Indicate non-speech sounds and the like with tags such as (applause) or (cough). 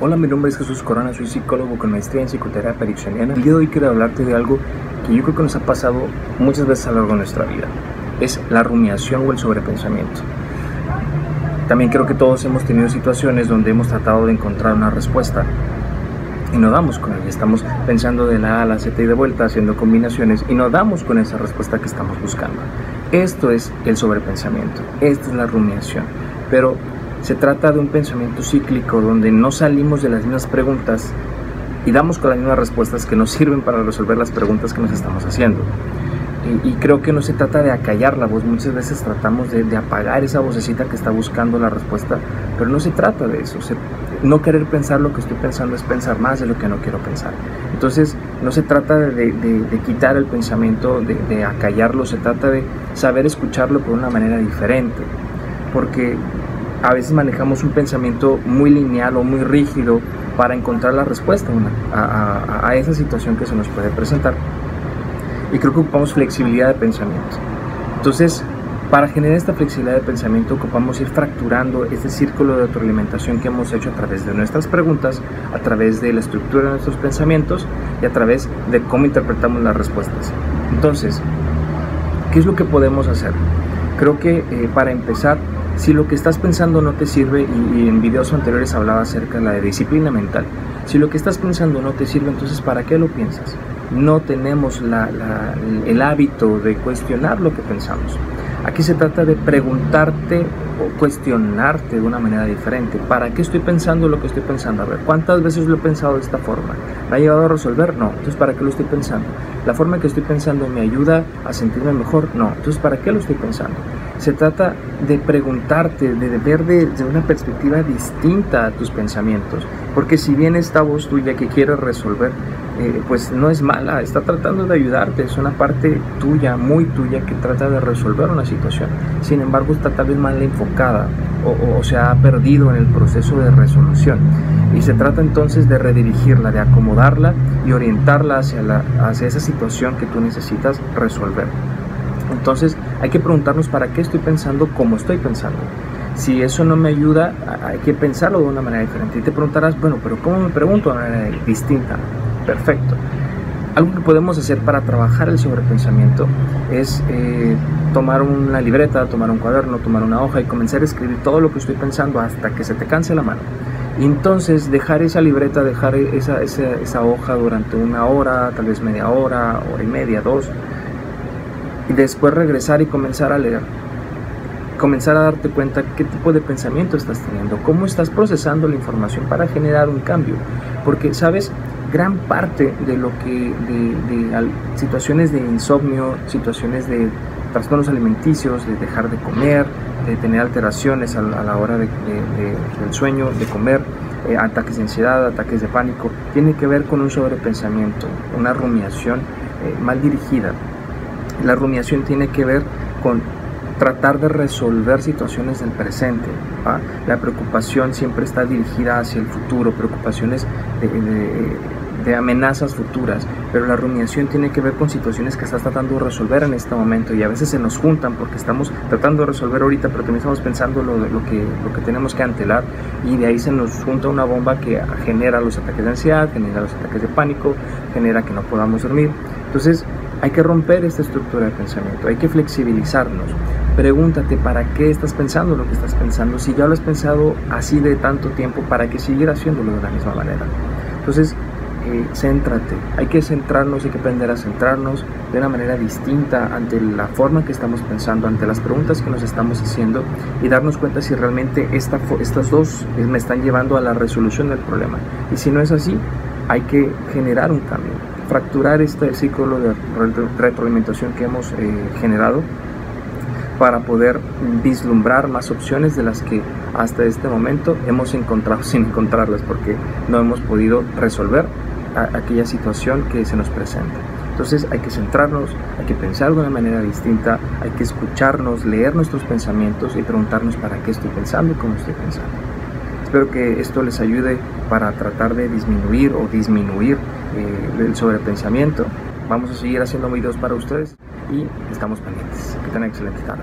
Hola, mi nombre es Jesús Corona, soy psicólogo con maestría en psicoterapia ericksoniana. El día de hoy quiero hablarte de algo que yo creo que nos ha pasado muchas veces a lo largo de nuestra vida. Es la rumiación o el sobrepensamiento. También creo que todos hemos tenido situaciones donde hemos tratado de encontrar una respuesta y no damos con ella. Estamos pensando de la A a la Z y de vuelta, haciendo combinaciones y no damos con esa respuesta que estamos buscando. Esto es el sobrepensamiento, esta es la rumiación. Pero se trata de un pensamiento cíclico donde no salimos de las mismas preguntas y damos con las mismas respuestas que nos sirven para resolver las preguntas que nos estamos haciendo. Y, creo que no se trata de acallar la voz, muchas veces tratamos de, apagar esa vocecita que está buscando la respuesta, pero no se trata de eso. no querer pensar lo que estoy pensando es pensar más de lo que no quiero pensar. Entonces, no se trata de, de quitar el pensamiento, de acallarlo, se trata de saber escucharlo por una manera diferente. Porque a veces manejamos un pensamiento muy lineal o muy rígido para encontrar la respuesta a, esa situación que se nos puede presentar. Y creo que ocupamos flexibilidad de pensamiento. Entonces, para generar esta flexibilidad de pensamiento ocupamos ir fracturando este círculo de retroalimentación que hemos hecho a través de nuestras preguntas, a través de la estructura de nuestros pensamientos y a través de cómo interpretamos las respuestas. Entonces, ¿qué es lo que podemos hacer? Creo que eh, para empezar si lo que estás pensando no te sirve, y, en videos anteriores hablaba acerca de la disciplina mental, si lo que estás pensando no te sirve, entonces ¿para qué lo piensas? No tenemos el hábito de cuestionar lo que pensamos. Aquí se trata de preguntarte cuestionarte de una manera diferente. ¿Para qué estoy pensando lo que estoy pensando? A ver, ¿cuántas veces lo he pensado de esta forma? ¿Me ha llevado a resolver? No. Entonces, ¿para qué lo estoy pensando? ¿La forma que estoy pensando me ayuda a sentirme mejor? No. Entonces, ¿para qué lo estoy pensando? Se trata de preguntarte, de ver desde una perspectiva distinta a tus pensamientos. Porque si bien esta voz tuya que quiere resolver, eh, pues no es mala, está tratando de ayudarte, es una parte tuya, muy tuya, que trata de resolver una situación. Sin embargo, está tal vez mal enfocada o, se ha perdido en el proceso de resolución. Y se trata entonces de redirigirla, de acomodarla y orientarla hacia, la, hacia esa situación que tú necesitas resolver. Entonces hay que preguntarnos para qué estoy pensando como estoy pensando. Si eso no me ayuda, hay que pensarlo de una manera diferente. Y te preguntarás, bueno, pero ¿cómo me pregunto de una manera distinta? Perfecto. Algo que podemos hacer para trabajar el sobrepensamiento es eh, tomar una libreta, tomar un cuaderno, tomar una hoja y comenzar a escribir todo lo que estoy pensando hasta que se te canse la mano. Y entonces dejar esa libreta, dejar esa, esa, esa hoja durante una hora, tal vez media hora, hora y media, dos, y después regresar y comenzar a leer. Comenzar a darte cuenta qué tipo de pensamiento estás teniendo, cómo estás procesando la información para generar un cambio. Porque, sabes, gran parte de lo que, de, situaciones de insomnio, situaciones de trastornos alimenticios, de dejar de comer, de tener alteraciones a, la hora del sueño, de comer, eh, ataques de ansiedad, ataques de pánico, tiene que ver con un sobrepensamiento, una rumiación eh, mal dirigida. La rumiación tiene que ver con tratar de resolver situaciones del presente. La preocupación siempre está dirigida hacia el futuro, preocupaciones de, amenazas futuras, pero la rumiación tiene que ver con situaciones que estás tratando de resolver en este momento y a veces se nos juntan porque estamos tratando de resolver ahorita, pero también estamos pensando lo, lo, que, lo que tenemos que antelar y de ahí se nos junta una bomba que genera los ataques de ansiedad, genera los ataques de pánico, genera que no podamos dormir. Entonces, hay que romper esta estructura de pensamiento, hay que flexibilizarnos. Pregúntate para qué estás pensando lo que estás pensando. Si ya lo has pensado así de tanto tiempo, ¿para qué seguir haciéndolo de la misma manera? Entonces, eh, céntrate. Hay que centrarnos, hay que aprender a centrarnos de una manera distinta ante la forma que estamos pensando, ante las preguntas que nos estamos haciendo y darnos cuenta si realmente esta, estas dos me están llevando a la resolución del problema. Y si no es así, hay que generar un cambio fracturar este ciclo de retroalimentación que hemos eh, generado para poder vislumbrar más opciones de las que hasta este momento hemos encontrado (laughs) sin encontrarlas porque no hemos podido resolver aquella situación que se nos presenta. Entonces hay que centrarnos, hay que pensar de una manera distinta, hay que escucharnos, leer nuestros pensamientos y preguntarnos para qué estoy pensando y cómo estoy pensando. Espero que esto les ayude para tratar de disminuir o disminuir eh, el sobrepensamiento. Vamos a seguir haciendo videos para ustedes y estamos pendientes. Que tengan excelente tarde.